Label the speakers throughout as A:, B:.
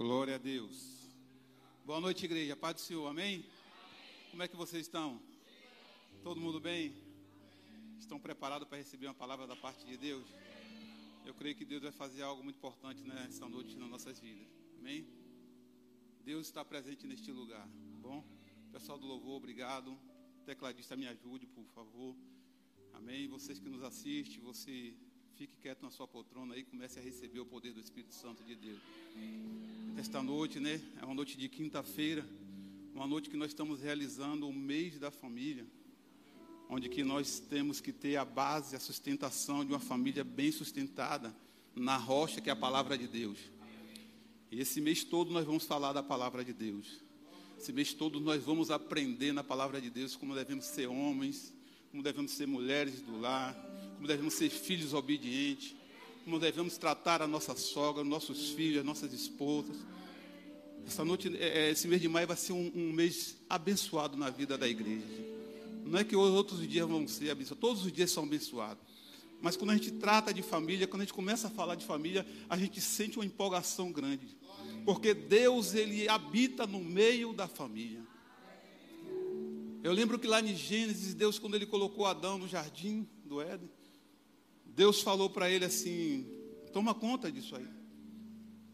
A: Glória a Deus. Boa noite, igreja. Paz do Senhor. Amém? Como é que vocês estão? Todo mundo bem? Estão preparados para receber uma palavra da parte de Deus? Eu creio que Deus vai fazer algo muito importante nessa noite nas nossas vidas. Amém? Deus está presente neste lugar. Bom? Pessoal do louvor, obrigado. Tecladista, me ajude, por favor. Amém? Vocês que nos assistem, você fique quieto na sua poltrona e comece a receber o poder do Espírito Santo de Deus. Esta noite, né? É uma noite de quinta-feira, uma noite que nós estamos realizando o mês da família, onde que nós temos que ter a base, a sustentação de uma família bem sustentada na rocha que é a palavra de Deus. E esse mês todo nós vamos falar da palavra de Deus. Esse mês todo nós vamos aprender na palavra de Deus como devemos ser homens, como devemos ser mulheres do lar, como devemos ser filhos obedientes, como devemos tratar a nossa sogra, nossos filhos, nossas esposas. Essa noite, é, é, esse mês de maio vai ser um, um mês abençoado na vida da igreja. Não é que os outros dias vão ser abençoados, todos os dias são abençoados. Mas quando a gente trata de família, quando a gente começa a falar de família, a gente sente uma empolgação grande. Porque Deus, Ele habita no meio da família. Eu lembro que lá em Gênesis, Deus, quando Ele colocou Adão no jardim do Éden, Deus falou para ele assim: toma conta disso aí.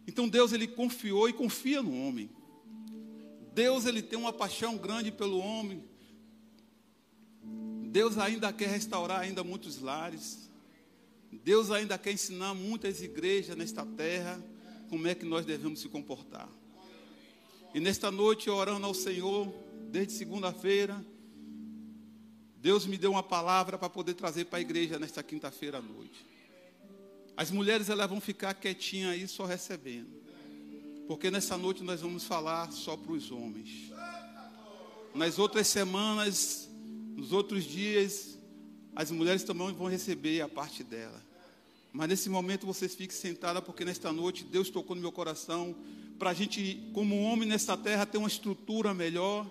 A: Então Deus ele confiou e confia no homem. Deus ele tem uma paixão grande pelo homem. Deus ainda quer restaurar ainda muitos lares. Deus ainda quer ensinar muitas igrejas nesta terra como é que nós devemos se comportar. E nesta noite orando ao Senhor, desde segunda-feira, Deus me deu uma palavra para poder trazer para a igreja nesta quinta-feira à noite. As mulheres elas vão ficar quietinhas aí só recebendo. Porque nessa noite nós vamos falar só para os homens. Nas outras semanas, nos outros dias, as mulheres também vão receber a parte dela. Mas nesse momento vocês fiquem sentadas, porque nesta noite Deus tocou no meu coração para a gente, como homem nesta terra, ter uma estrutura melhor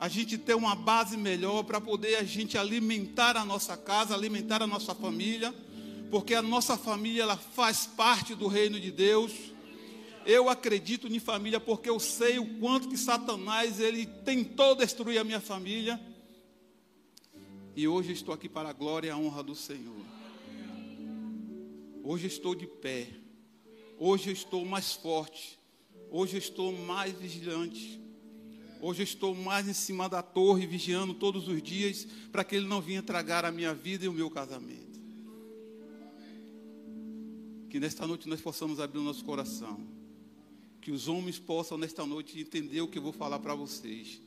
A: a gente ter uma base melhor para poder a gente alimentar a nossa casa, alimentar a nossa família, porque a nossa família ela faz parte do reino de Deus. Eu acredito em família porque eu sei o quanto que Satanás ele tentou destruir a minha família. E hoje estou aqui para a glória e a honra do Senhor. Hoje estou de pé. Hoje estou mais forte. Hoje estou mais vigilante. Hoje eu estou mais em cima da torre, vigiando todos os dias, para que ele não venha tragar a minha vida e o meu casamento. Que nesta noite nós possamos abrir o nosso coração. Que os homens possam nesta noite entender o que eu vou falar para vocês.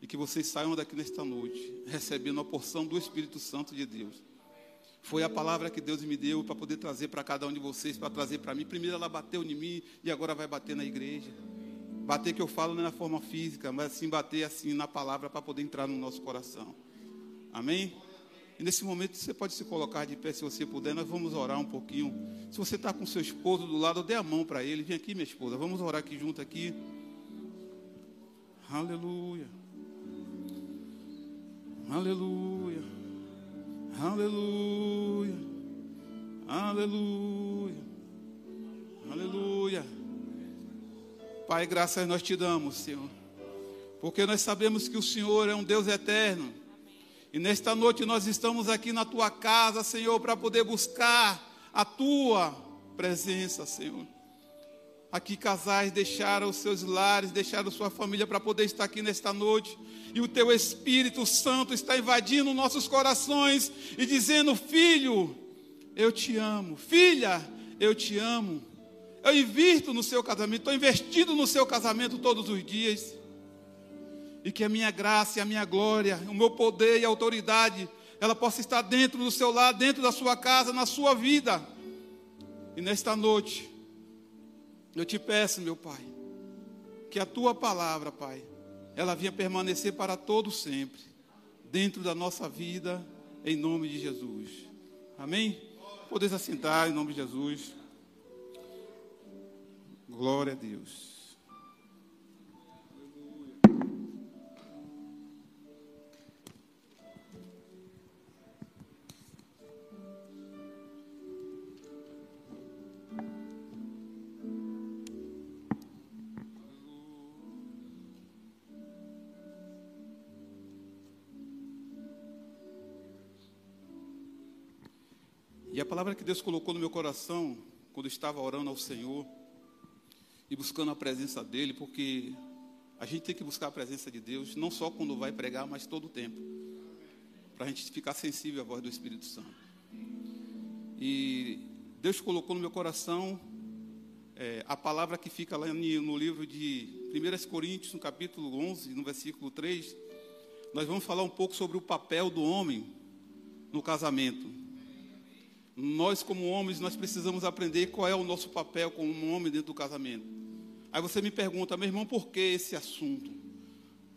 A: E que vocês saiam daqui nesta noite, recebendo a porção do Espírito Santo de Deus. Foi a palavra que Deus me deu para poder trazer para cada um de vocês, para trazer para mim. Primeiro ela bateu em mim e agora vai bater na igreja. Bater que eu falo não é na forma física, mas assim bater assim na palavra para poder entrar no nosso coração. Amém? E nesse momento você pode se colocar de pé se você puder. Nós vamos orar um pouquinho. Se você está com seu esposo do lado, dê a mão para ele. Vem aqui, minha esposa. Vamos orar aqui junto aqui. Aleluia. Aleluia. Aleluia. Aleluia. Aleluia. Pai, graças nós te damos, Senhor. Porque nós sabemos que o Senhor é um Deus eterno. E nesta noite nós estamos aqui na tua casa, Senhor, para poder buscar a tua presença, Senhor. Aqui casais deixaram os seus lares, deixaram sua família para poder estar aqui nesta noite. E o teu Espírito Santo está invadindo nossos corações e dizendo: Filho, eu te amo. Filha, eu te amo. Eu invisto no seu casamento, estou investindo no seu casamento todos os dias. E que a minha graça e a minha glória, o meu poder e autoridade, ela possa estar dentro do seu lar, dentro da sua casa, na sua vida. E nesta noite, eu te peço, meu Pai, que a tua palavra, Pai, ela venha permanecer para todo sempre, dentro da nossa vida, em nome de Jesus. Amém? Podeis assentar em nome de Jesus. Glória a Deus. E a palavra que Deus colocou no meu coração quando estava orando ao Senhor e buscando a presença dEle, porque a gente tem que buscar a presença de Deus, não só quando vai pregar, mas todo o tempo, para a gente ficar sensível à voz do Espírito Santo. E Deus colocou no meu coração é, a palavra que fica lá no livro de 1 Coríntios, no capítulo 11, no versículo 3. Nós vamos falar um pouco sobre o papel do homem no casamento. Nós, como homens, nós precisamos aprender qual é o nosso papel como homem dentro do casamento. Aí você me pergunta, meu irmão, por que esse assunto?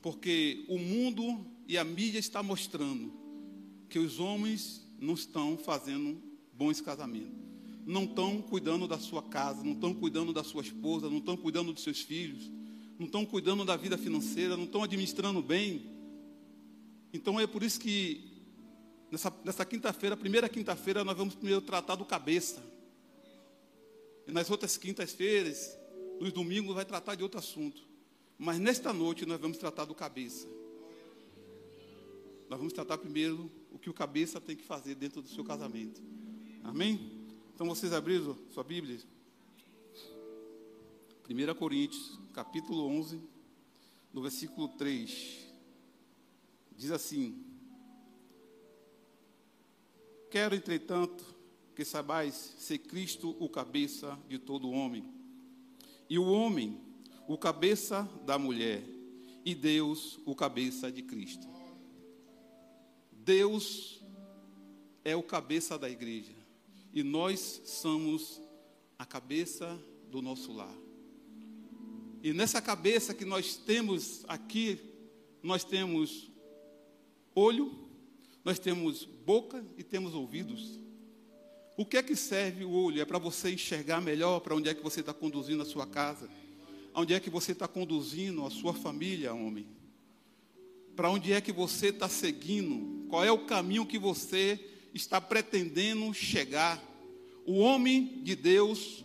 A: Porque o mundo e a mídia está mostrando que os homens não estão fazendo bons casamentos. Não estão cuidando da sua casa, não estão cuidando da sua esposa, não estão cuidando dos seus filhos, não estão cuidando da vida financeira, não estão administrando bem. Então é por isso que Nessa, nessa quinta-feira, primeira quinta-feira, nós vamos primeiro tratar do cabeça. E nas outras quintas-feiras, nos domingos, vai tratar de outro assunto. Mas nesta noite nós vamos tratar do cabeça. Nós vamos tratar primeiro o que o cabeça tem que fazer dentro do seu casamento. Amém? Então vocês abriram sua Bíblia? 1 Coríntios, capítulo 11, no versículo 3. Diz assim: Quero, entretanto, que saibais ser Cristo o cabeça de todo homem, e o homem o cabeça da mulher, e Deus o cabeça de Cristo. Deus é o cabeça da igreja, e nós somos a cabeça do nosso lar. E nessa cabeça que nós temos aqui, nós temos olho, nós temos boca e temos ouvidos. O que é que serve o olho? É para você enxergar melhor para onde é que você está conduzindo a sua casa. Onde é que você está conduzindo a sua família, homem? Para onde é que você está seguindo? Qual é o caminho que você está pretendendo chegar? O homem de Deus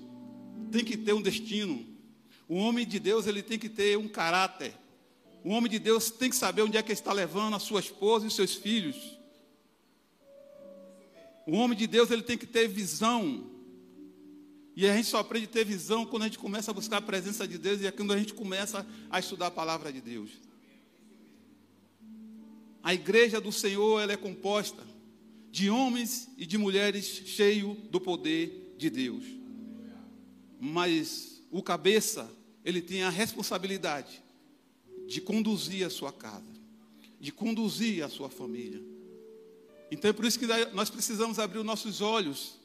A: tem que ter um destino. O homem de Deus ele tem que ter um caráter. O homem de Deus tem que saber onde é que ele está levando a sua esposa e os seus filhos. O homem de Deus ele tem que ter visão. E a gente só aprende a ter visão quando a gente começa a buscar a presença de Deus e é quando a gente começa a estudar a palavra de Deus. A igreja do Senhor ela é composta de homens e de mulheres cheios do poder de Deus. Mas o cabeça, ele tem a responsabilidade de conduzir a sua casa, de conduzir a sua família. Então é por isso que nós precisamos abrir os nossos olhos,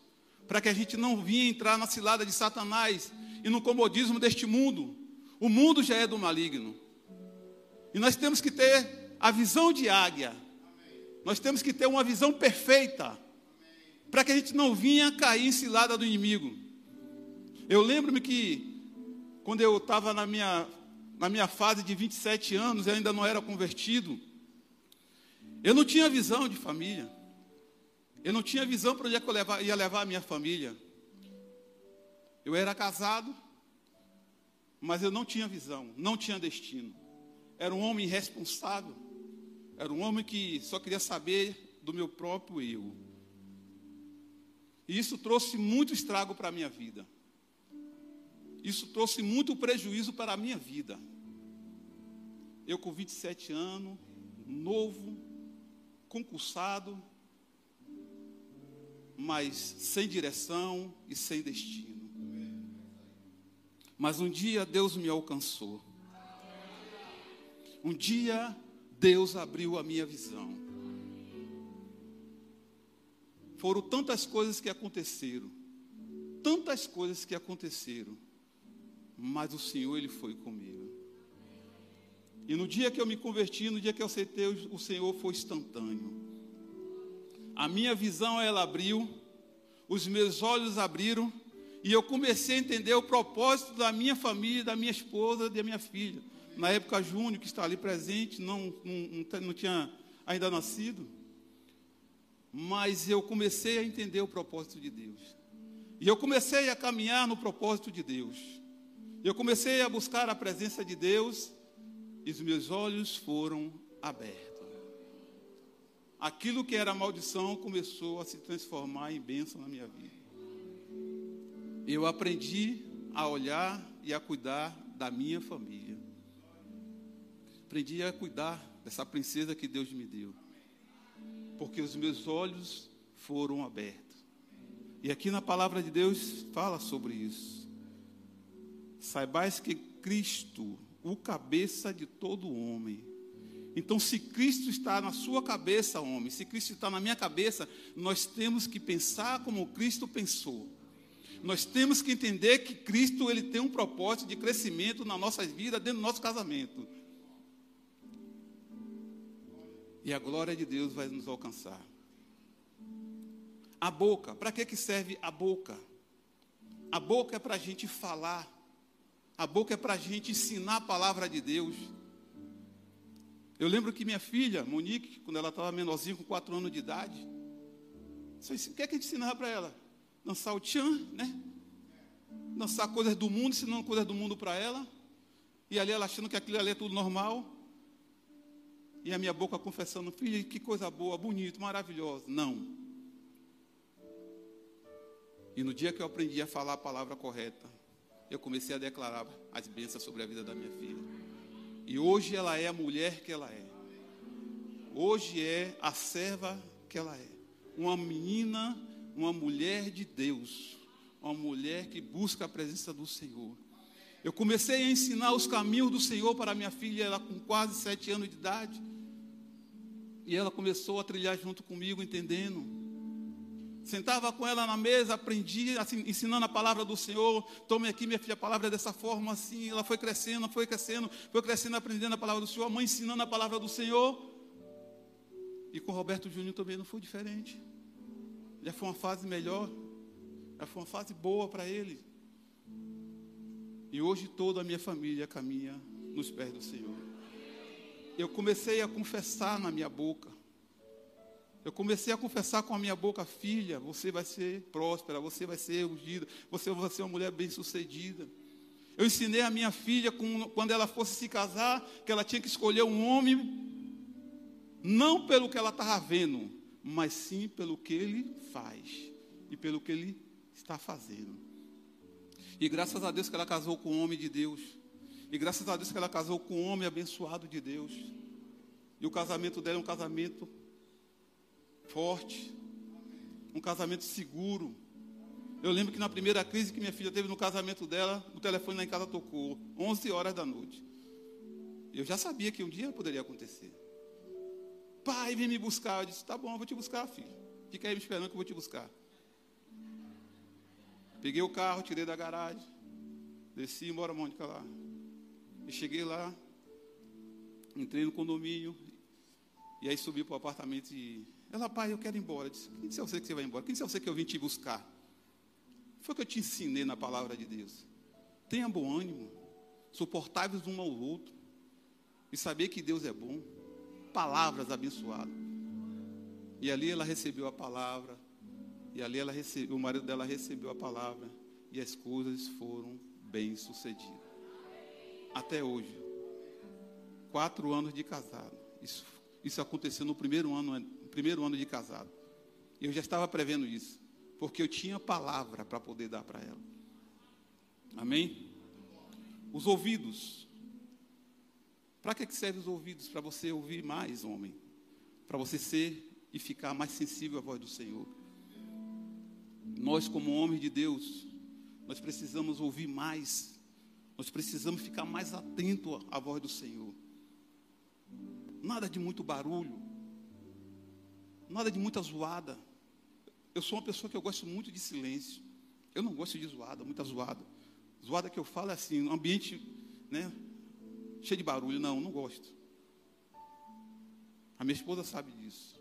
A: para que a gente não venha entrar na cilada de Satanás e no comodismo deste mundo. O mundo já é do maligno. E nós temos que ter a visão de águia. Nós temos que ter uma visão perfeita, para que a gente não vinha cair em cilada do inimigo. Eu lembro-me que, quando eu estava na minha, na minha fase de 27 anos, eu ainda não era convertido, eu não tinha visão de família. Eu não tinha visão para onde é eu ia levar a minha família. Eu era casado, mas eu não tinha visão, não tinha destino. Era um homem irresponsável. Era um homem que só queria saber do meu próprio eu. E isso trouxe muito estrago para a minha vida. Isso trouxe muito prejuízo para a minha vida. Eu com 27 anos, novo, concursado, mas sem direção e sem destino. Mas um dia Deus me alcançou. Um dia Deus abriu a minha visão. Foram tantas coisas que aconteceram, tantas coisas que aconteceram, mas o Senhor ele foi comigo. E no dia que eu me converti, no dia que eu aceitei, o Senhor foi instantâneo. A minha visão ela abriu, os meus olhos abriram e eu comecei a entender o propósito da minha família, da minha esposa, da minha filha. Na época, Júnior, que está ali presente, não, não, não tinha ainda nascido. Mas eu comecei a entender o propósito de Deus. E eu comecei a caminhar no propósito de Deus. Eu comecei a buscar a presença de Deus e os meus olhos foram abertos. aquilo que era maldição começou a se transformar em bênção na minha vida. Eu aprendi a olhar e a cuidar da minha família. Aprendi a cuidar dessa princesa que Deus me deu. Porque os meus olhos foram abertos. E aqui na palavra de Deus fala sobre isso. Saibais que Cristo, o cabeça de todo homem. Então, se Cristo está na sua cabeça, homem, se Cristo está na minha cabeça, nós temos que pensar como Cristo pensou. Nós temos que entender que Cristo ele tem um propósito de crescimento na nossa vida, dentro do nosso casamento. E a glória de Deus vai nos alcançar. A boca, para que, que serve a boca? A boca é para a gente falar. A boca é para a gente ensinar a palavra de Deus. Eu lembro que minha filha, Monique, quando ela estava menorzinha, com 4 anos de idade, o que é que a gente ensinava para ela? Dançar o tchan, né? Dançar coisas do mundo, ensinando coisas do mundo para ela. E ali ela achando que aquilo ali é tudo normal. E a minha boca confessando, filha, que coisa boa, bonito, maravilhosa. Não. E no dia que eu aprendi a falar a palavra correta, eu comecei a declarar as bênçãos sobre a vida da minha filha. E hoje ela é a mulher que ela é. Hoje é a serva que ela é. Uma menina, uma mulher de Deus. Uma mulher que busca a presença do Senhor. Eu comecei a ensinar os caminhos do Senhor para minha filha, ela com quase sete anos de idade. E ela começou a trilhar junto comigo, entendendo. Sentava com ela na mesa, aprendia, assim, ensinando a palavra do Senhor. Tome aqui, minha filha, a palavra é dessa forma, assim. Ela foi crescendo, foi crescendo, foi crescendo, aprendendo a palavra do Senhor. A mãe ensinando a palavra do Senhor. E com Roberto Júnior também não foi diferente. Já foi uma fase melhor. Já foi uma fase boa para ele. E hoje toda a minha família caminha nos pés do Senhor. Eu comecei a confessar na minha boca. Eu comecei a confessar com a minha boca, filha, você vai ser próspera, você vai ser ungida, você vai ser uma mulher bem-sucedida. Eu ensinei a minha filha, quando ela fosse se casar, que ela tinha que escolher um homem, não pelo que ela estava vendo, mas sim pelo que ele faz e pelo que ele está fazendo. E graças a Deus que ela casou com um homem de Deus. E graças a Deus que ela casou com um homem abençoado de Deus. E o casamento dela é um casamento forte, um casamento seguro. Eu lembro que na primeira crise que minha filha teve no casamento dela, o telefone lá em casa tocou, 11 horas da noite. Eu já sabia que um dia poderia acontecer. Pai, vem me buscar. Eu disse: Tá bom, eu vou te buscar, filho. Fica aí me esperando que eu vou te buscar. Peguei o carro, tirei da garagem, desci e embora Mônica lá. E cheguei lá, entrei no condomínio, e aí subi para o apartamento e. Ela, pai, eu quero ir embora. Eu disse, quem disse a você que você vai embora? Quem disse a você que eu vim te buscar? Foi o que eu te ensinei na palavra de Deus. Tenha bom ânimo, suportáveis um ao outro, e saber que Deus é bom. Palavras abençoadas. E ali ela recebeu a palavra, e ali ela recebeu, o marido dela recebeu a palavra, e as coisas foram bem sucedidas. Até hoje. Quatro anos de casado. Isso, isso aconteceu no primeiro ano, primeiro ano de casado. E eu já estava prevendo isso. Porque eu tinha palavra para poder dar para ela. Amém? Os ouvidos. Para que servem os ouvidos? Para você ouvir mais, homem. Para você ser e ficar mais sensível à voz do Senhor. Nós, como homens de Deus, nós precisamos ouvir mais. Nós precisamos ficar mais atento à voz do Senhor. Nada de muito barulho. Nada de muita zoada. Eu sou uma pessoa que eu gosto muito de silêncio. Eu não gosto de zoada, muita zoada. Zoada que eu falo é assim, um ambiente, né, cheio de barulho. Não, não gosto. A minha esposa sabe disso.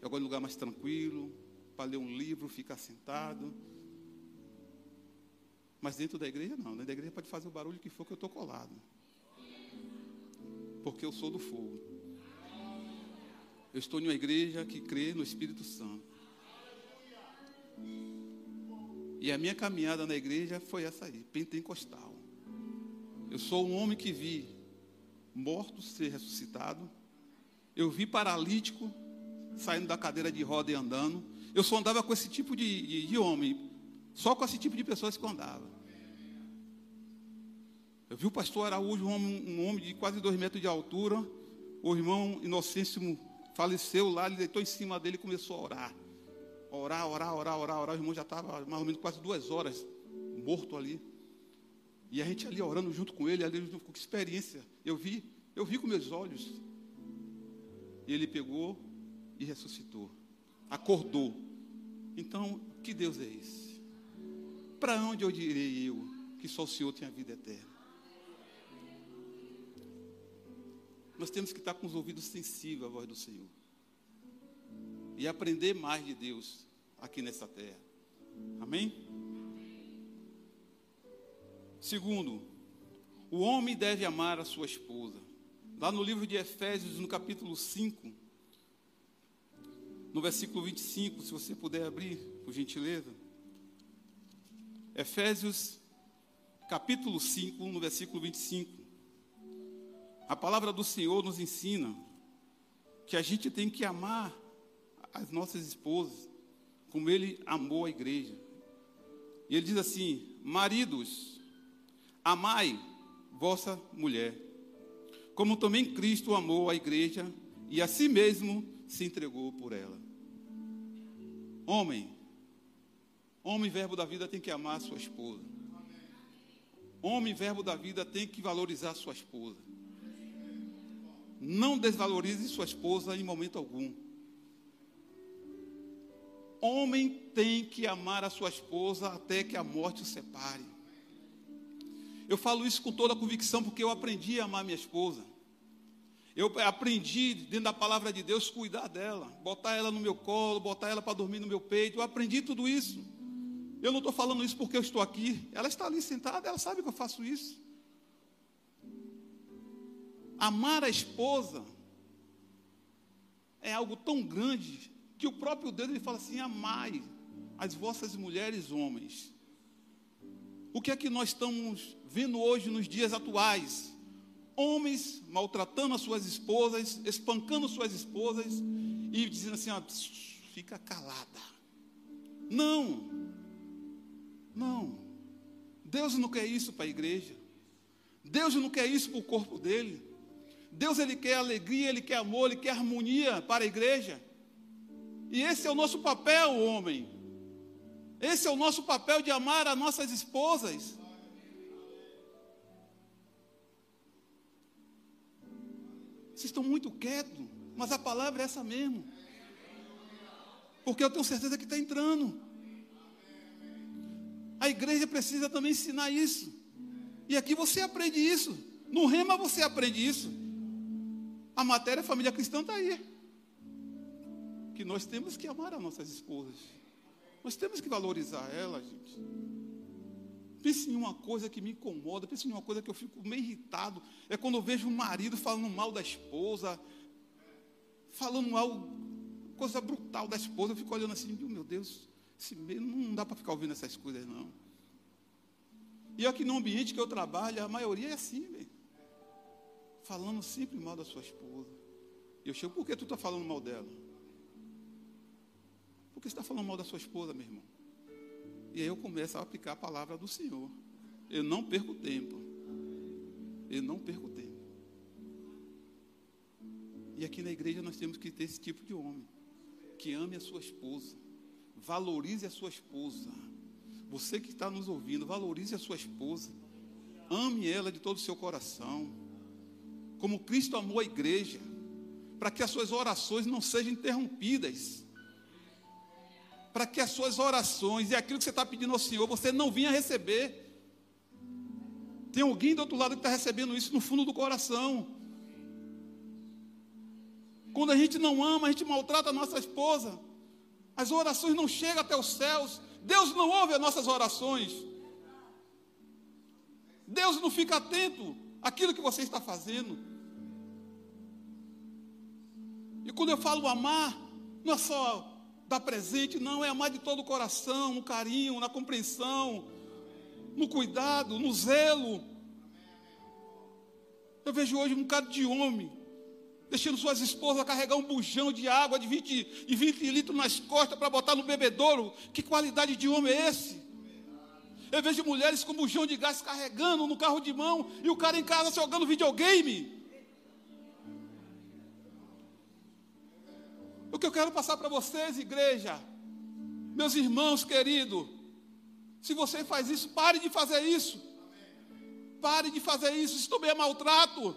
A: Eu gosto de lugar mais tranquilo, para ler um livro, ficar sentado. Mas dentro da igreja não. Dentro da igreja pode fazer o barulho que for que eu estou colado. Porque eu sou do fogo. Eu estou em uma igreja que crê no Espírito Santo. E a minha caminhada na igreja foi essa aí, pentecostal. Eu sou um homem que vi morto ser ressuscitado. Eu vi paralítico saindo da cadeira de roda e andando. Eu só andava com esse tipo de, de, de homem, só com esse tipo de pessoas que eu andava. Eu vi o pastor Araújo, um homem, um homem de quase dois metros de altura. O irmão Inocêncio faleceu lá, ele deitou em cima dele e começou a orar. Orar, orar, orar, orar, orar. O irmão já estava mais ou menos quase duas horas morto ali. E a gente ali orando junto com ele, ali com experiência. Eu vi, eu vi com meus olhos. E ele pegou e ressuscitou. Acordou. Então, que Deus é esse? Para onde eu direi eu que só o Senhor tem a vida eterna? Nós temos que estar com os ouvidos sensíveis à voz do Senhor. E aprender mais de Deus aqui nessa terra. Amém? Segundo, o homem deve amar a sua esposa. Lá no livro de Efésios, no capítulo 5, no versículo 25, se você puder abrir, por gentileza. Efésios, capítulo 5, no versículo 25. A palavra do Senhor nos ensina que a gente tem que amar as nossas esposas como ele amou a igreja. E ele diz assim: Maridos, amai vossa mulher, como também Cristo amou a igreja e a si mesmo se entregou por ela. Homem, homem, verbo da vida, tem que amar a sua esposa. Homem, verbo da vida, tem que valorizar a sua esposa. Não desvalorize sua esposa em momento algum. Homem tem que amar a sua esposa até que a morte o separe. Eu falo isso com toda a convicção porque eu aprendi a amar minha esposa. Eu aprendi, dentro da palavra de Deus, cuidar dela, botar ela no meu colo, botar ela para dormir no meu peito. Eu aprendi tudo isso. Eu não estou falando isso porque eu estou aqui. Ela está ali sentada, ela sabe que eu faço isso. Amar a esposa é algo tão grande que o próprio Deus ele fala assim: amai as vossas mulheres homens. O que é que nós estamos vendo hoje nos dias atuais? Homens maltratando as suas esposas, espancando suas esposas e dizendo assim: ó, fica calada. Não, não. Deus não quer isso para a igreja. Deus não quer isso para o corpo dele. Deus ele quer alegria, ele quer amor, ele quer harmonia para a igreja. E esse é o nosso papel, homem. Esse é o nosso papel de amar as nossas esposas. Vocês estão muito quietos, mas a palavra é essa mesmo. Porque eu tenho certeza que está entrando. A igreja precisa também ensinar isso. E aqui você aprende isso. No rema você aprende isso. A matéria família cristã está aí. Que nós temos que amar as nossas esposas. Nós temos que valorizar elas, gente. Pense em uma coisa que me incomoda, pense em uma coisa que eu fico meio irritado. É quando eu vejo um marido falando mal da esposa, falando algo, coisa brutal da esposa. Eu fico olhando assim, meu Deus, esse meio, não dá para ficar ouvindo essas coisas, não. E aqui no ambiente que eu trabalho, a maioria é assim, velho falando sempre mal da sua esposa. E eu chego, por que tu está falando mal dela? Por que você está falando mal da sua esposa, meu irmão? E aí eu começo a aplicar a palavra do Senhor. Eu não perco tempo. Eu não perco tempo. E aqui na igreja nós temos que ter esse tipo de homem. Que ame a sua esposa. Valorize a sua esposa. Você que está nos ouvindo, valorize a sua esposa. Ame ela de todo o seu coração como Cristo amou a igreja, para que as suas orações não sejam interrompidas, para que as suas orações e aquilo que você está pedindo ao Senhor, você não vinha receber. Tem alguém do outro lado que está recebendo isso no fundo do coração. Quando a gente não ama, a gente maltrata a nossa esposa, as orações não chegam até os céus, Deus não ouve as nossas orações. Deus não fica atento àquilo que você está fazendo. E quando eu falo amar, não é só dar presente, não, é amar de todo o coração, no carinho, na compreensão, no cuidado, no zelo. Eu vejo hoje um bocado de homem deixando suas esposas carregar um bujão de água de 20, de 20 litros nas costas para botar no bebedouro. Que qualidade de homem é esse? Eu vejo mulheres com bujão de gás carregando no carro de mão e o cara em casa jogando videogame. O que eu quero passar para vocês, igreja, meus irmãos queridos, se você faz isso, pare de fazer isso. Pare de fazer isso, isso também é maltrato.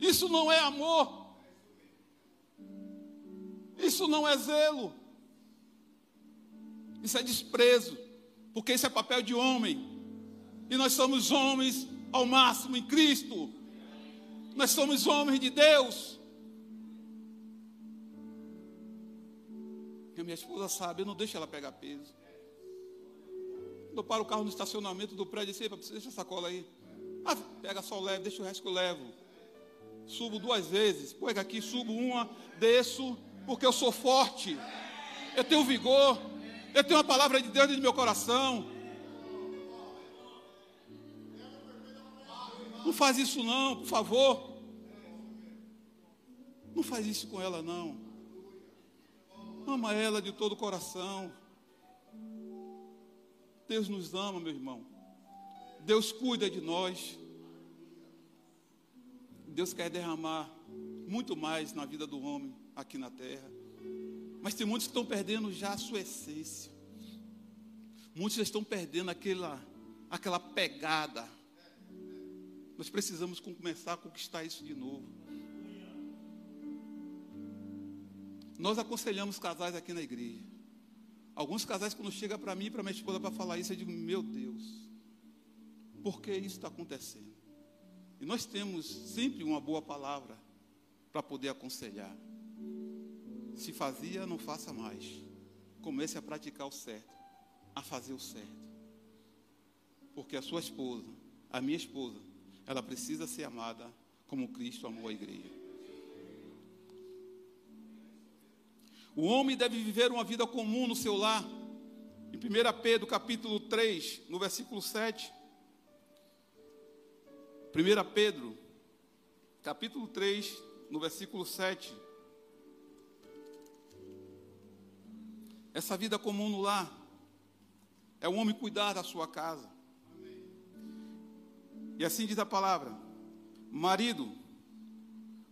A: Isso não é amor. Isso não é zelo. Isso é desprezo. Porque isso é papel de homem. E nós somos homens ao máximo em Cristo. Nós somos homens de Deus. Minha esposa sabe, eu não deixo ela pegar peso. Quando eu paro o carro no estacionamento do prédio, eu disse, deixa a sacola aí. Ah, pega só leve, deixa o resto que eu levo subo duas vezes, pega aqui, subo uma, desço, porque eu sou forte, eu tenho vigor, eu tenho a palavra de Deus do meu coração. Não faz isso não, por favor. Não faz isso com ela não. Ama ela de todo o coração. Deus nos ama, meu irmão. Deus cuida de nós. Deus quer derramar muito mais na vida do homem aqui na terra. Mas tem muitos que estão perdendo já a sua essência. Muitos já estão perdendo aquela, aquela pegada. Nós precisamos começar a conquistar isso de novo. Nós aconselhamos casais aqui na igreja. Alguns casais, quando chegam para mim e para minha esposa para falar isso, eu digo: Meu Deus, por que isso está acontecendo? E nós temos sempre uma boa palavra para poder aconselhar. Se fazia, não faça mais. Comece a praticar o certo, a fazer o certo. Porque a sua esposa, a minha esposa, ela precisa ser amada como Cristo amou a igreja. O homem deve viver uma vida comum no seu lar. Em 1 Pedro capítulo 3, no versículo 7, 1 Pedro, capítulo 3, no versículo 7. Essa vida comum no lar é o homem cuidar da sua casa. E assim diz a palavra: Marido,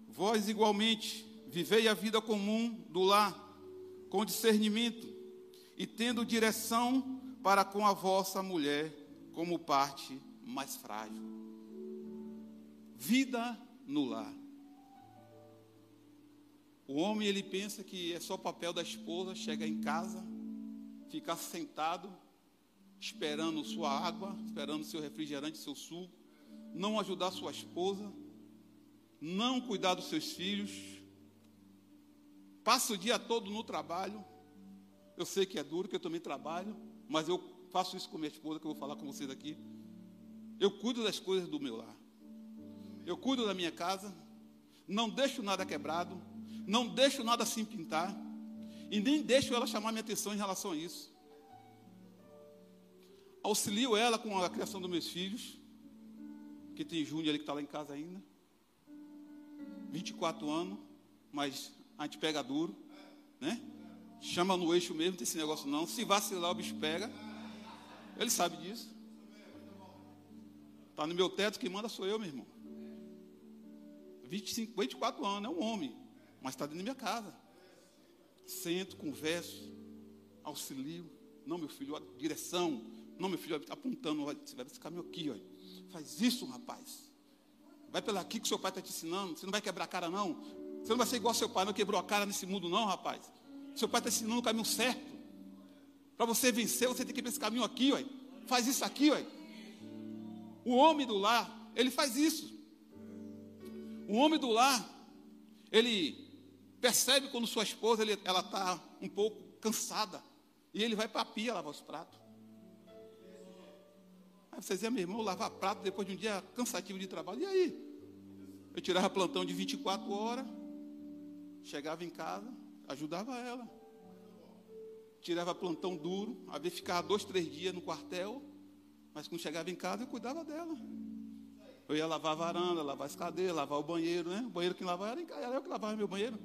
A: vós igualmente vivei a vida comum do lar com discernimento e tendo direção para com a vossa mulher como parte mais frágil. Vida no lar. O homem ele pensa que é só papel da esposa chegar em casa, ficar sentado, esperando sua água, esperando seu refrigerante, seu suco, não ajudar sua esposa, não cuidar dos seus filhos, passa o dia todo no trabalho. Eu sei que é duro, que eu também trabalho, mas eu faço isso com minha esposa, que eu vou falar com vocês aqui. Eu cuido das coisas do meu lar eu cuido da minha casa, não deixo nada quebrado, não deixo nada assim pintar, e nem deixo ela chamar minha atenção em relação a isso. Auxilio ela com a criação dos meus filhos, que tem Júnior ali que está lá em casa ainda, 24 anos, mas a gente pega duro, né? Chama no eixo mesmo, tem esse negócio não. Se vacilar, o bicho pega. Ele sabe disso. Está no meu teto, quem manda sou eu, meu irmão. 25, 24 anos, é um homem, mas está dentro da minha casa. Sento, converso, auxilio. Não, meu filho, direção. Não, meu filho, apontando, olha, você vai esse caminho aqui, olha. Faz isso, rapaz. Vai pela aqui que seu pai está te ensinando. Você não vai quebrar a cara, não. Você não vai ser igual ao seu pai, não quebrou a cara nesse mundo, não, rapaz. Seu pai está ensinando o caminho certo. Para você vencer, você tem que ir para esse caminho aqui, olha. Faz isso aqui, olha. O homem do lar, ele faz isso. O homem do lar, ele percebe quando sua esposa ela está um pouco cansada. E ele vai para a pia lavar os pratos. Aí você dizia, meu irmão, lavar prato depois de um dia cansativo de trabalho. E aí? Eu tirava plantão de 24 horas, chegava em casa, ajudava ela. Tirava plantão duro, às vezes dois, três dias no quartel, mas quando chegava em casa eu cuidava dela. Eu ia lavar a varanda, lavar as cadeiras, lavar o banheiro, né? O banheiro que lavava era eu que lavava meu banheiro.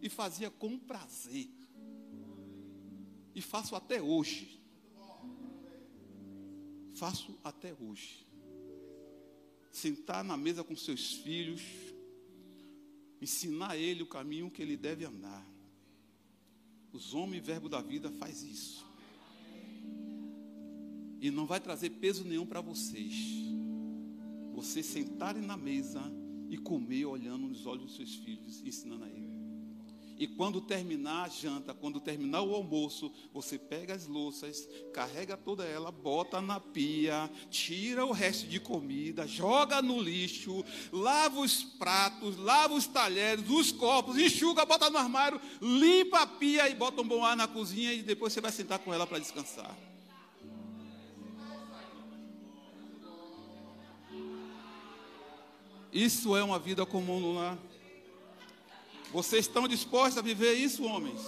A: E fazia com prazer. E faço até hoje. Faço até hoje. Sentar na mesa com seus filhos, ensinar ele o caminho que ele deve andar. Os homens verbo da vida faz isso. E não vai trazer peso nenhum para vocês. Vocês sentarem na mesa e comer olhando nos olhos dos seus filhos, ensinando a ele. E quando terminar a janta, quando terminar o almoço, você pega as louças, carrega toda ela, bota na pia, tira o resto de comida, joga no lixo, lava os pratos, lava os talheres, os copos, enxuga, bota no armário, limpa a pia e bota um bom ar na cozinha e depois você vai sentar com ela para descansar. Isso é uma vida comum no lar. Vocês estão dispostos a viver isso, homens?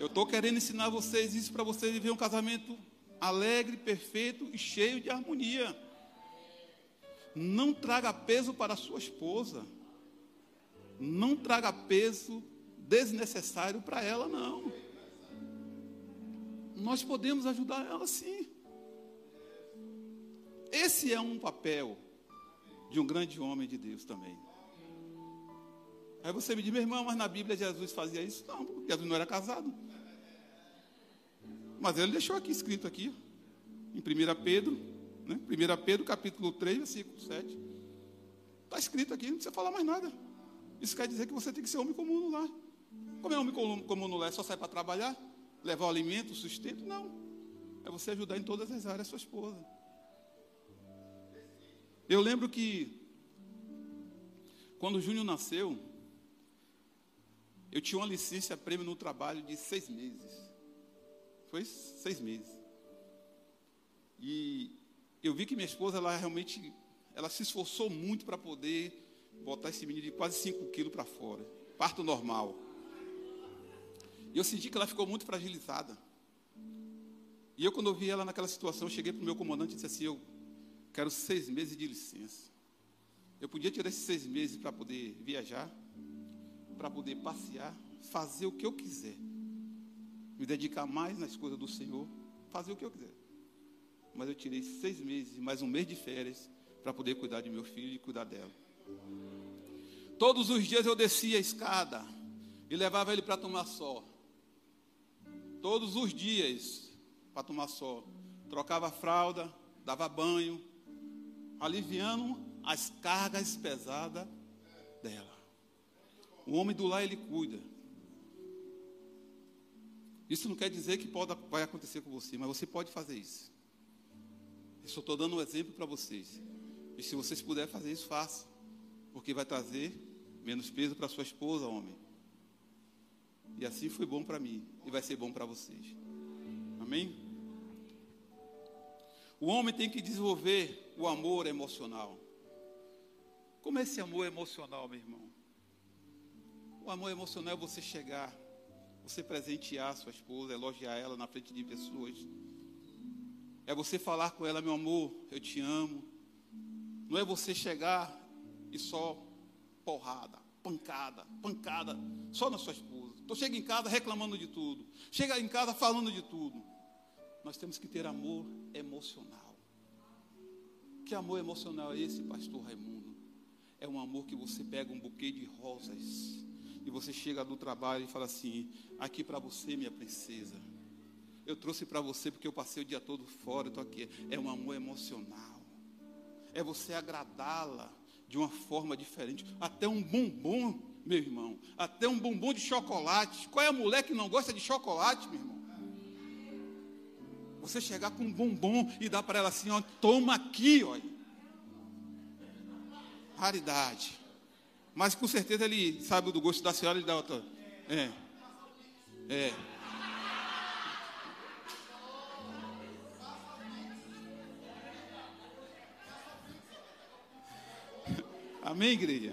A: Eu estou querendo ensinar vocês isso para vocês viver um casamento alegre, perfeito e cheio de harmonia. Não traga peso para a sua esposa. Não traga peso desnecessário para ela, não. Nós podemos ajudar ela sim. Esse é um papel de um grande homem de Deus também. Aí você me diz, meu irmão, mas na Bíblia Jesus fazia isso? Não, porque Jesus não era casado. Mas ele deixou aqui escrito aqui, em 1 Pedro, né? 1 Pedro capítulo 3, versículo 7. Está escrito aqui, não precisa falar mais nada. Isso quer dizer que você tem que ser homem comum lar. Como é homem comum lar? É só sair para trabalhar? Levar o alimento, o sustento? Não. É você ajudar em todas as áreas a sua esposa. Eu lembro que quando o Júnior nasceu, eu tinha uma licença prêmio no trabalho de seis meses. Foi seis meses. E eu vi que minha esposa, ela realmente, ela se esforçou muito para poder botar esse menino de quase 5 quilos para fora. Parto normal. E eu senti que ela ficou muito fragilizada. E eu, quando eu vi ela naquela situação, cheguei para o meu comandante e disse assim, eu quero seis meses de licença. Eu podia tirar esses seis meses para poder viajar, para poder passear, fazer o que eu quiser, me dedicar mais nas coisas do Senhor, fazer o que eu quiser. Mas eu tirei seis meses, mais um mês de férias, para poder cuidar de meu filho e cuidar dela. Todos os dias eu descia a escada e levava ele para tomar sol. Todos os dias para tomar sol. Trocava fralda, dava banho, aliviando as cargas pesadas dela. O homem do lar, ele cuida. Isso não quer dizer que pode, vai acontecer com você, mas você pode fazer isso. Eu só estou dando um exemplo para vocês. E se vocês puderem fazer isso, faça. Porque vai trazer menos peso para sua esposa, homem. E assim foi bom para mim. E vai ser bom para vocês. Amém? O homem tem que desenvolver o amor emocional. Como é esse amor emocional, meu irmão? O amor emocional é você chegar, você presentear sua esposa, elogiar ela na frente de pessoas. É você falar com ela, meu amor, eu te amo. Não é você chegar e só porrada, pancada, pancada, só na sua esposa. Então chega em casa reclamando de tudo. Chega em casa falando de tudo. Nós temos que ter amor emocional. Que amor emocional é esse, pastor Raimundo? É um amor que você pega um buquê de rosas e você chega do trabalho e fala assim: aqui para você, minha princesa. Eu trouxe para você porque eu passei o dia todo fora, estou aqui. É um amor emocional. É você agradá-la de uma forma diferente. Até um bombom, meu irmão. Até um bombom de chocolate. Qual é a mulher que não gosta de chocolate, meu irmão? Você chegar com um bombom e dar para ela assim, ó, toma aqui, olha. Raridade. Mas com certeza ele sabe do gosto da senhora, ele dá outra. É. É. Amém, igreja?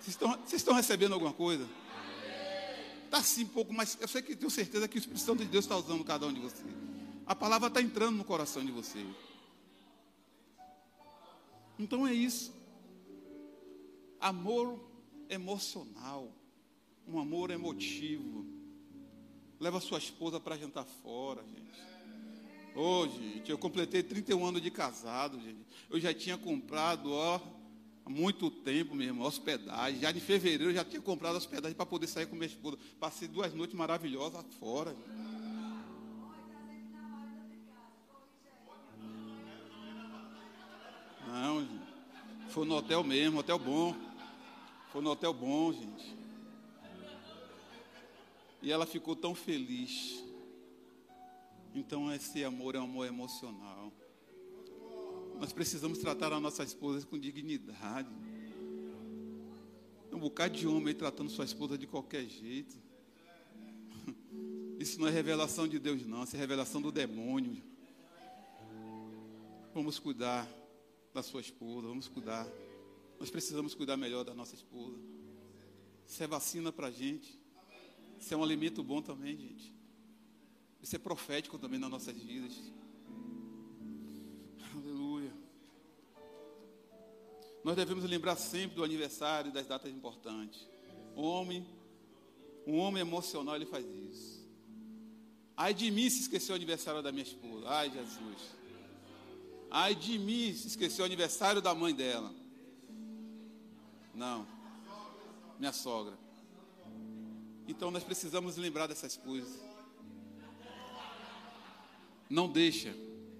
A: Vocês estão, vocês estão recebendo alguma coisa? Está assim um pouco, mas eu sei que tenho certeza que o Espírito Santo de Deus está usando cada um de vocês. A palavra está entrando no coração de vocês. Então é isso. Amor emocional, um amor emotivo. Leva sua esposa para jantar fora, gente. Ô, oh, gente, eu completei 31 anos de casado, gente. Eu já tinha comprado, ó, há muito tempo mesmo, hospedagem. Já em fevereiro eu já tinha comprado hospedagem para poder sair com minha esposa. Passei duas noites maravilhosas fora. Não, gente. Foi no hotel mesmo, hotel bom. Foi no hotel bom, gente. E ela ficou tão feliz. Então esse amor é um amor emocional. Nós precisamos tratar a nossa esposa com dignidade. Um bocado de homem tratando sua esposa de qualquer jeito. Isso não é revelação de Deus, não. Isso é revelação do demônio. Vamos cuidar da sua esposa. Vamos cuidar. Nós precisamos cuidar melhor da nossa esposa. Isso é vacina para a gente. Isso é um alimento bom também, gente. Isso é profético também nas nossas vidas. Aleluia. Nós devemos lembrar sempre do aniversário e das datas importantes. O homem, um homem emocional, ele faz isso. Ai de mim se esqueceu o aniversário da minha esposa. Ai, Jesus. Ai de mim se esqueceu o aniversário da mãe dela. Não. Minha sogra. Então nós precisamos lembrar dessas coisas. Não deixa.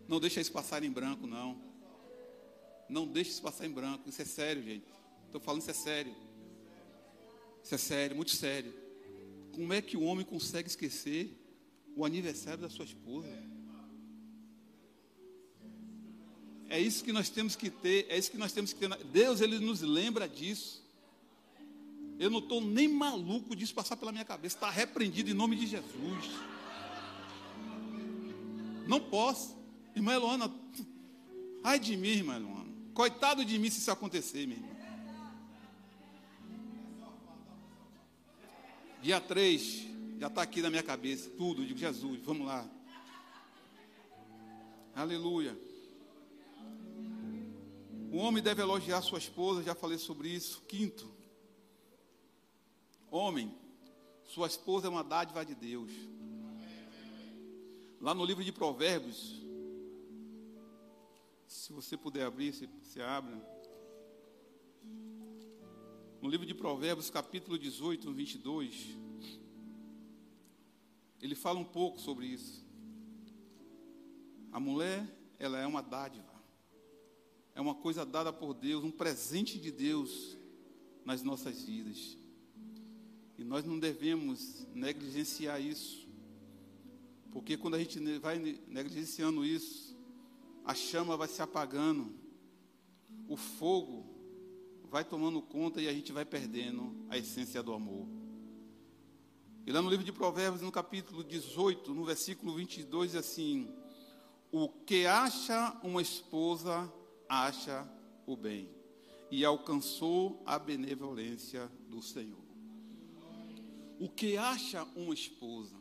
A: Não deixa isso passar em branco, não. Não deixa isso passar em branco. Isso é sério, gente. Estou falando isso é sério. Isso é sério, muito sério. Como é que o homem consegue esquecer o aniversário da sua esposa? É isso que nós temos que ter, é isso que nós temos que ter. Deus, Ele nos lembra disso. Eu não estou nem maluco disso passar pela minha cabeça. Está repreendido em nome de Jesus. Não posso. Irmã Eloana, ai de mim, irmã Eloana. Coitado de mim se isso acontecer, minha irmã. Dia 3, já está aqui na minha cabeça, tudo. Digo, Jesus, vamos lá. Aleluia. O homem deve elogiar sua esposa, já falei sobre isso. Quinto, homem, sua esposa é uma dádiva de Deus. Lá no livro de Provérbios, se você puder abrir, se abre. No livro de Provérbios, capítulo 18, 22, ele fala um pouco sobre isso. A mulher, ela é uma dádiva. É uma coisa dada por Deus, um presente de Deus nas nossas vidas. E nós não devemos negligenciar isso. Porque quando a gente vai negligenciando isso, a chama vai se apagando, o fogo vai tomando conta e a gente vai perdendo a essência do amor. E lá no livro de Provérbios, no capítulo 18, no versículo 22, diz assim: O que acha uma esposa, acha o bem, e alcançou a benevolência do Senhor. O que acha uma esposa,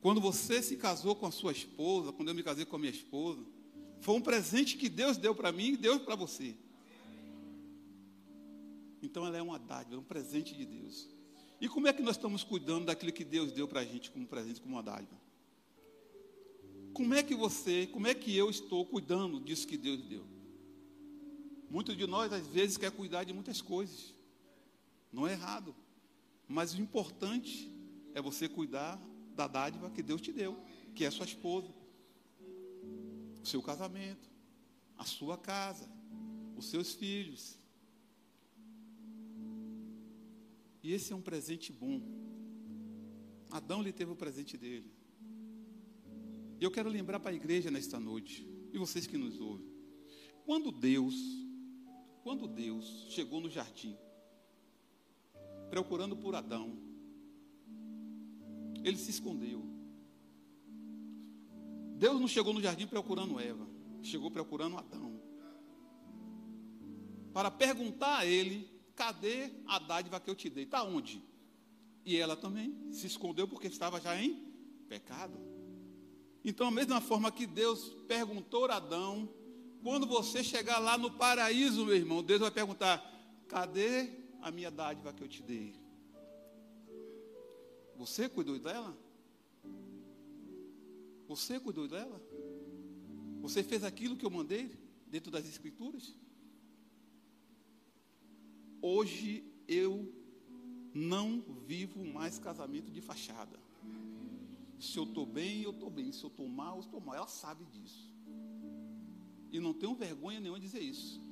A: quando você se casou com a sua esposa, quando eu me casei com a minha esposa, foi um presente que Deus deu para mim e deu para você. Então ela é uma dádiva, um presente de Deus. E como é que nós estamos cuidando daquilo que Deus deu para a gente como presente, como uma dádiva? Como é que você, como é que eu estou cuidando disso que Deus deu? Muitos de nós, às vezes, quer cuidar de muitas coisas. Não é errado. Mas o importante é você cuidar da dádiva que Deus te deu, que é sua esposa, o seu casamento, a sua casa, os seus filhos. E esse é um presente bom. Adão lhe teve o presente dele. E eu quero lembrar para a igreja nesta noite, e vocês que nos ouvem, quando Deus, quando Deus chegou no jardim, procurando por Adão, ele se escondeu. Deus não chegou no jardim procurando Eva, chegou procurando Adão. Para perguntar a ele: cadê a dádiva que eu te dei? Está onde? E ela também se escondeu porque estava já em pecado. Então, a mesma forma que Deus perguntou a Adão, Quando você chegar lá no paraíso, meu irmão, Deus vai perguntar: cadê a minha dádiva que eu te dei? Você cuidou dela? Você cuidou dela? Você fez aquilo que eu mandei dentro das Escrituras? Hoje eu não vivo mais casamento de fachada. Se eu estou bem, eu estou bem. Se eu estou mal, eu estou mal. Ela sabe disso. E não tenho vergonha nenhuma de dizer isso.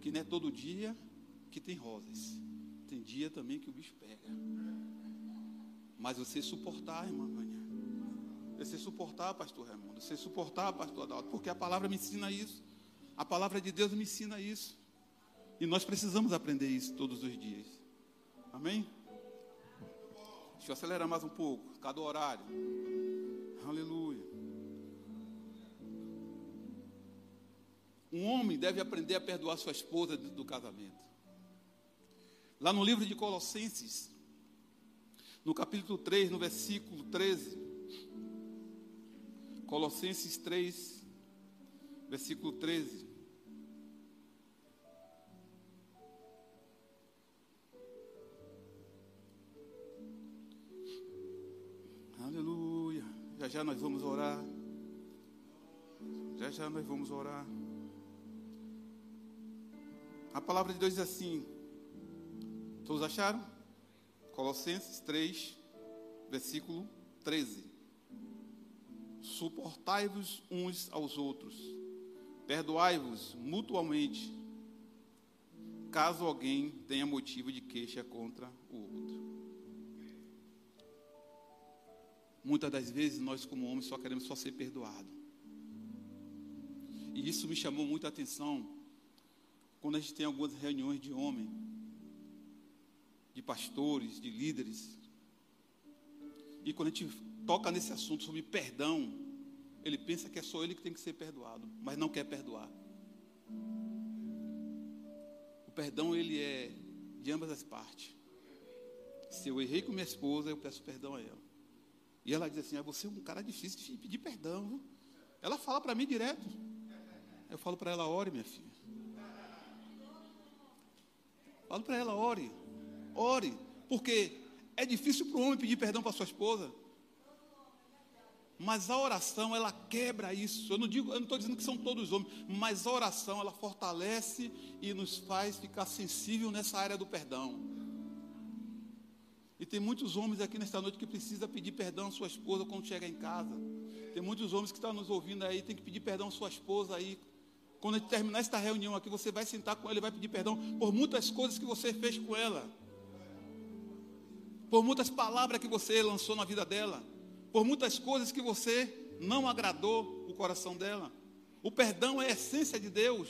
A: Que não é todo dia que tem rosas. Tem dia também que o bicho pega. Mas você suportar, irmã Vânia. Você suportar, pastor Raimundo. Você suportar, pastor Adalto. Porque a palavra me ensina isso. A palavra de Deus me ensina isso. E nós precisamos aprender isso todos os dias. Amém? Deixa eu acelerar mais um pouco. Cada horário. Aleluia. Um homem deve aprender a perdoar sua esposa do casamento. Lá no livro de Colossenses, no capítulo 3, no versículo 13. Colossenses 3, versículo 13. Já nós vamos orar. Já já nós vamos orar. A palavra de Deus diz assim. Todos acharam? Colossenses 3, versículo 13. Suportai-vos uns aos outros, perdoai-vos mutuamente, caso alguém tenha motivo de queixa contra o outro. Muitas das vezes nós, como homens, só queremos só ser perdoado. E isso me chamou muita atenção quando a gente tem algumas reuniões de homem, de pastores, de líderes. E quando a gente toca nesse assunto sobre perdão, ele pensa que é só ele que tem que ser perdoado, mas não quer perdoar. O perdão ele é de ambas as partes. Se eu errei com minha esposa, eu peço perdão a ela. E ela diz assim: ah, você é um cara difícil de pedir perdão. Viu? Ela fala para mim direto. Eu falo para ela: ore, minha filha. Falo para ela: ore. Ore. Porque é difícil para o homem pedir perdão para sua esposa. Mas a oração, ela quebra isso. Eu não digo, eu não estou dizendo que são todos homens, mas a oração, ela fortalece e nos faz ficar sensível nessa área do perdão. E tem muitos homens aqui nesta noite que precisa pedir perdão à sua esposa quando chega em casa. Tem muitos homens que estão nos ouvindo aí, tem que pedir perdão à sua esposa aí. Quando a gente terminar esta reunião aqui, você vai sentar com ela e vai pedir perdão por muitas coisas que você fez com ela. Por muitas palavras que você lançou na vida dela. Por muitas coisas que você não agradou o coração dela. O perdão é a essência de Deus.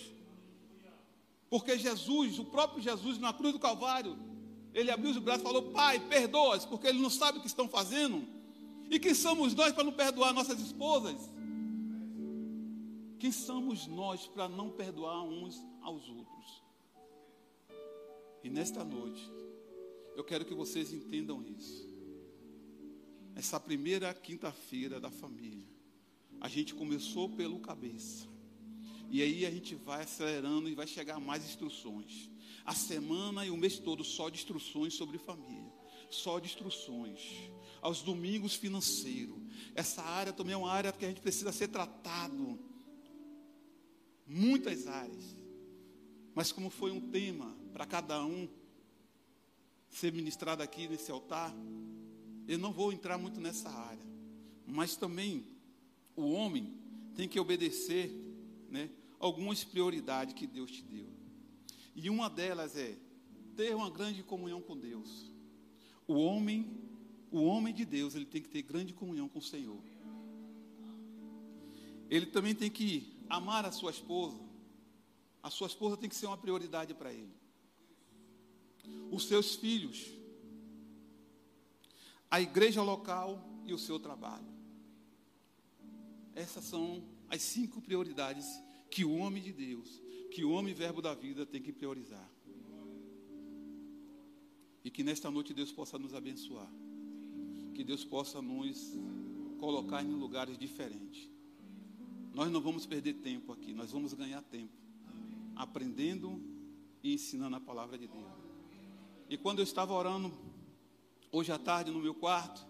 A: Porque Jesus, o próprio Jesus na cruz do Calvário, ele abriu os braços e falou: Pai, perdoa-os, porque ele não sabe o que estão fazendo. E quem somos nós para não perdoar nossas esposas? Quem somos nós para não perdoar uns aos outros? E nesta noite, eu quero que vocês entendam isso. Essa primeira quinta-feira da família, a gente começou pelo cabeça. E aí a gente vai acelerando e vai chegar mais instruções a semana e o mês todo só de instruções sobre família, só de instruções. Aos domingos financeiro. Essa área também é uma área que a gente precisa ser tratado. Muitas áreas. Mas como foi um tema para cada um ser ministrado aqui nesse altar, eu não vou entrar muito nessa área. Mas também o homem tem que obedecer, né, algumas prioridades que Deus te deu. E uma delas é ter uma grande comunhão com Deus. O homem, o homem de Deus, ele tem que ter grande comunhão com o Senhor. Ele também tem que amar a sua esposa. A sua esposa tem que ser uma prioridade para ele. Os seus filhos, a igreja local e o seu trabalho. Essas são as cinco prioridades que o homem de Deus que o homem verbo da vida tem que priorizar. E que nesta noite Deus possa nos abençoar. Que Deus possa nos colocar em lugares diferentes. nós não vamos perder tempo aqui, nós vamos ganhar tempo. Aprendendo e ensinando a palavra de Deus. E quando eu estava orando, hoje à tarde, no meu quarto,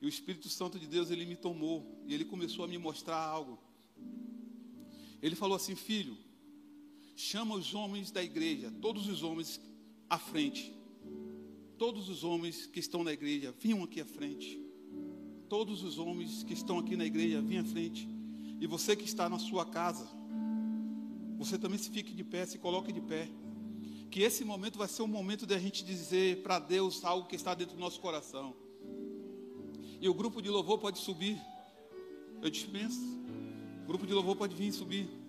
A: e o Espírito Santo de Deus, ele me tomou, e ele começou a me mostrar algo. Ele falou assim: Filho, chama os homens da igreja, todos os homens à frente. Todos os homens que estão na igreja, vinham aqui à frente. Todos os homens que estão aqui na igreja, vinham à frente. E você que está na sua casa, você também se fique de pé, se coloque de pé. Que esse momento vai ser o momento de a gente dizer para Deus algo que está dentro do nosso coração. E o grupo de louvor pode subir. Eu dispenso. O grupo de louvor pode vir subir.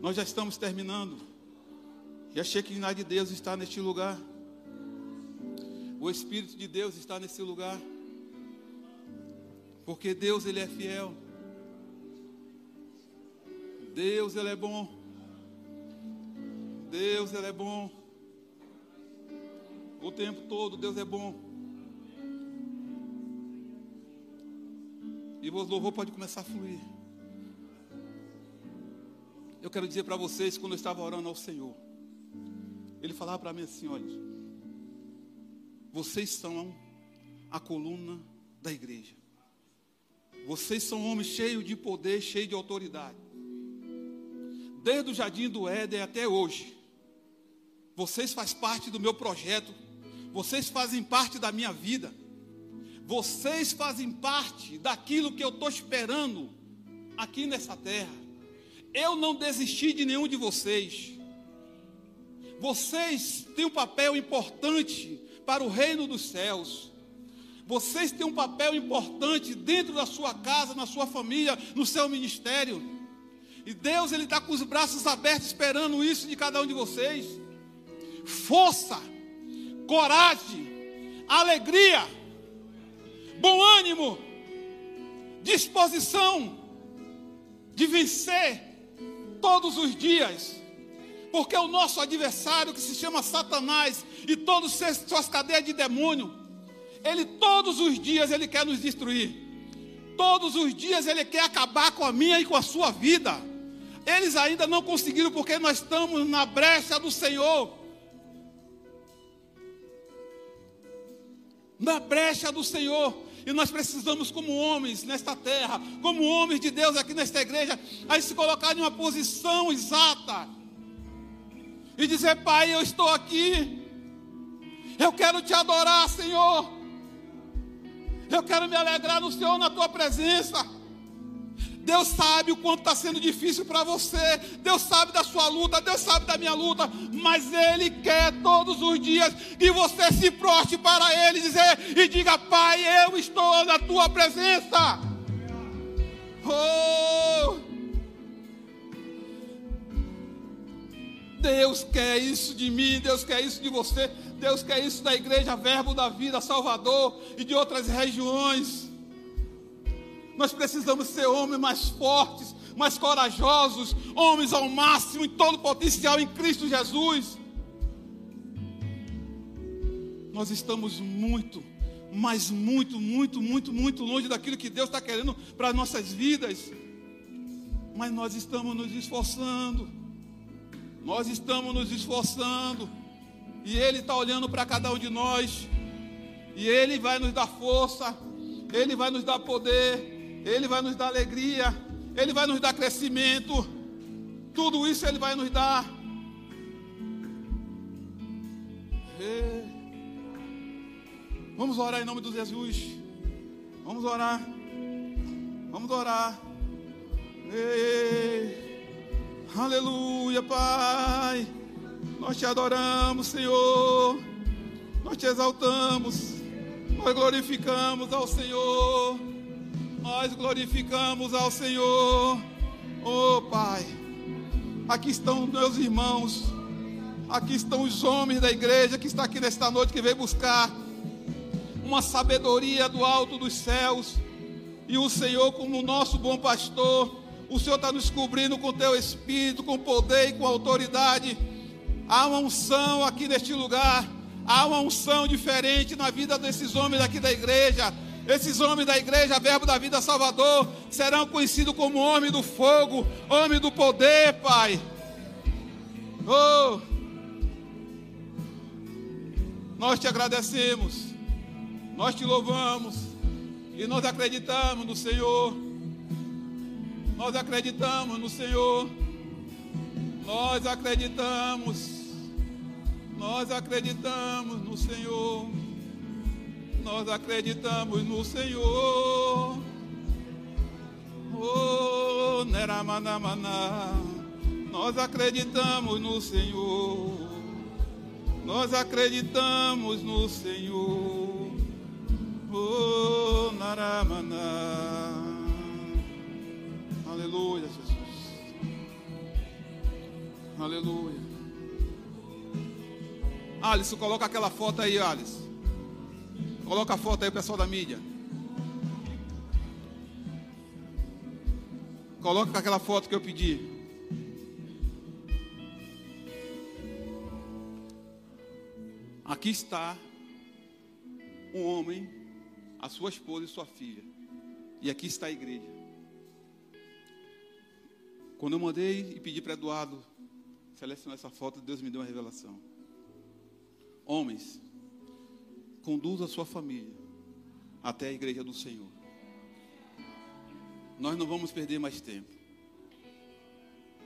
A: Nós já estamos terminando. E a Shekinah de Deus está neste lugar. O Espírito de Deus está nesse lugar. Porque Deus ele é fiel. Deus ele é bom. Deus ele é bom. O tempo todo Deus é bom. E o louvor pode começar a fluir. Eu quero dizer para vocês, quando eu estava orando ao Senhor, Ele falava para mim assim: olha, vocês são a coluna da igreja. Vocês são homens cheios de poder, cheios de autoridade. Desde o jardim do Éden até hoje. Vocês fazem parte do meu projeto. Vocês fazem parte da minha vida. Vocês fazem parte daquilo que eu estou esperando aqui nessa terra. Eu não desisti de nenhum de vocês. Vocês têm um papel importante para o reino dos céus. Vocês têm um papel importante dentro da sua casa, na sua família, no seu ministério. E Deus ele está com os braços abertos esperando isso de cada um de vocês. Força, coragem, alegria, bom ânimo, disposição de vencer todos os dias porque o nosso adversário, que se chama Satanás, e todas suas cadeias de demônio, ele todos os dias ele quer nos destruir. Todos os dias ele quer acabar com a minha e com a sua vida. Eles ainda não conseguiram porque nós estamos na brecha do Senhor. Na brecha do Senhor. E nós precisamos, como homens nesta terra, como homens de Deus aqui nesta igreja, a se colocar em uma posição exata. E dizer: Pai, eu estou aqui, eu quero te adorar, Senhor, eu quero me alegrar no Senhor, na tua presença. Deus sabe o quanto está sendo difícil para você. Deus sabe da sua luta, Deus sabe da minha luta. Mas Ele quer todos os dias que você se proste para Ele dizer, e diga: Pai, eu estou na tua presença. Oh! Deus quer isso de mim, Deus quer isso de você, Deus quer isso da igreja Verbo da Vida, Salvador e de outras regiões. Nós precisamos ser homens mais fortes, mais corajosos, homens ao máximo em todo potencial em Cristo Jesus. Nós estamos muito, mas muito, muito, muito, muito longe daquilo que Deus está querendo para nossas vidas. Mas nós estamos nos esforçando. Nós estamos nos esforçando. E Ele está olhando para cada um de nós. E Ele vai nos dar força. Ele vai nos dar poder. Ele vai nos dar alegria. Ele vai nos dar crescimento. Tudo isso Ele vai nos dar. Vamos orar em nome de Jesus. Vamos orar. Vamos orar. Ei. Aleluia, Pai. Nós te adoramos, Senhor. Nós te exaltamos. Nós glorificamos ao Senhor. Nós glorificamos ao Senhor. Oh, Pai. Aqui estão meus irmãos. Aqui estão os homens da igreja que está aqui nesta noite que veio buscar uma sabedoria do alto dos céus. E o Senhor, como nosso bom pastor, o Senhor está nos cobrindo com teu espírito, com poder e com autoridade. Há uma unção aqui neste lugar. Há uma unção diferente na vida desses homens aqui da igreja. Esses homens da igreja, Verbo da Vida Salvador, serão conhecidos como homem do fogo, homem do poder, Pai. Oh, nós te agradecemos, nós te louvamos e nós acreditamos no Senhor. Nós acreditamos no Senhor. Nós acreditamos. Nós acreditamos no Senhor. Nós acreditamos no Senhor. Oh, Neramanamana. Nós acreditamos no Senhor. Nós acreditamos no Senhor. Oh, Naramana. Aleluia, Jesus. Aleluia. Alisson, coloca aquela foto aí, Alisson. Coloca a foto aí, pessoal da mídia. Coloca aquela foto que eu pedi. Aqui está um homem, a sua esposa e sua filha. E aqui está a igreja. Quando eu mandei e pedi para Eduardo selecionar essa foto, Deus me deu uma revelação. Homens, conduza a sua família até a igreja do Senhor. Nós não vamos perder mais tempo.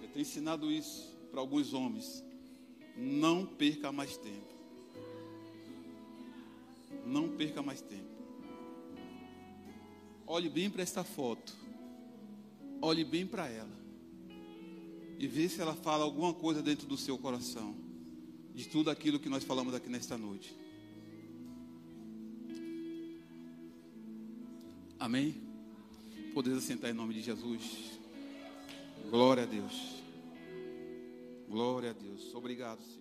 A: Eu tenho ensinado isso para alguns homens. Não perca mais tempo. Não perca mais tempo. Olhe bem para esta foto. Olhe bem para ela. E vê se ela fala alguma coisa dentro do seu coração. De tudo aquilo que nós falamos aqui nesta noite. Amém? Podeis assentar em nome de Jesus. Glória a Deus. Glória a Deus. Obrigado, Senhor.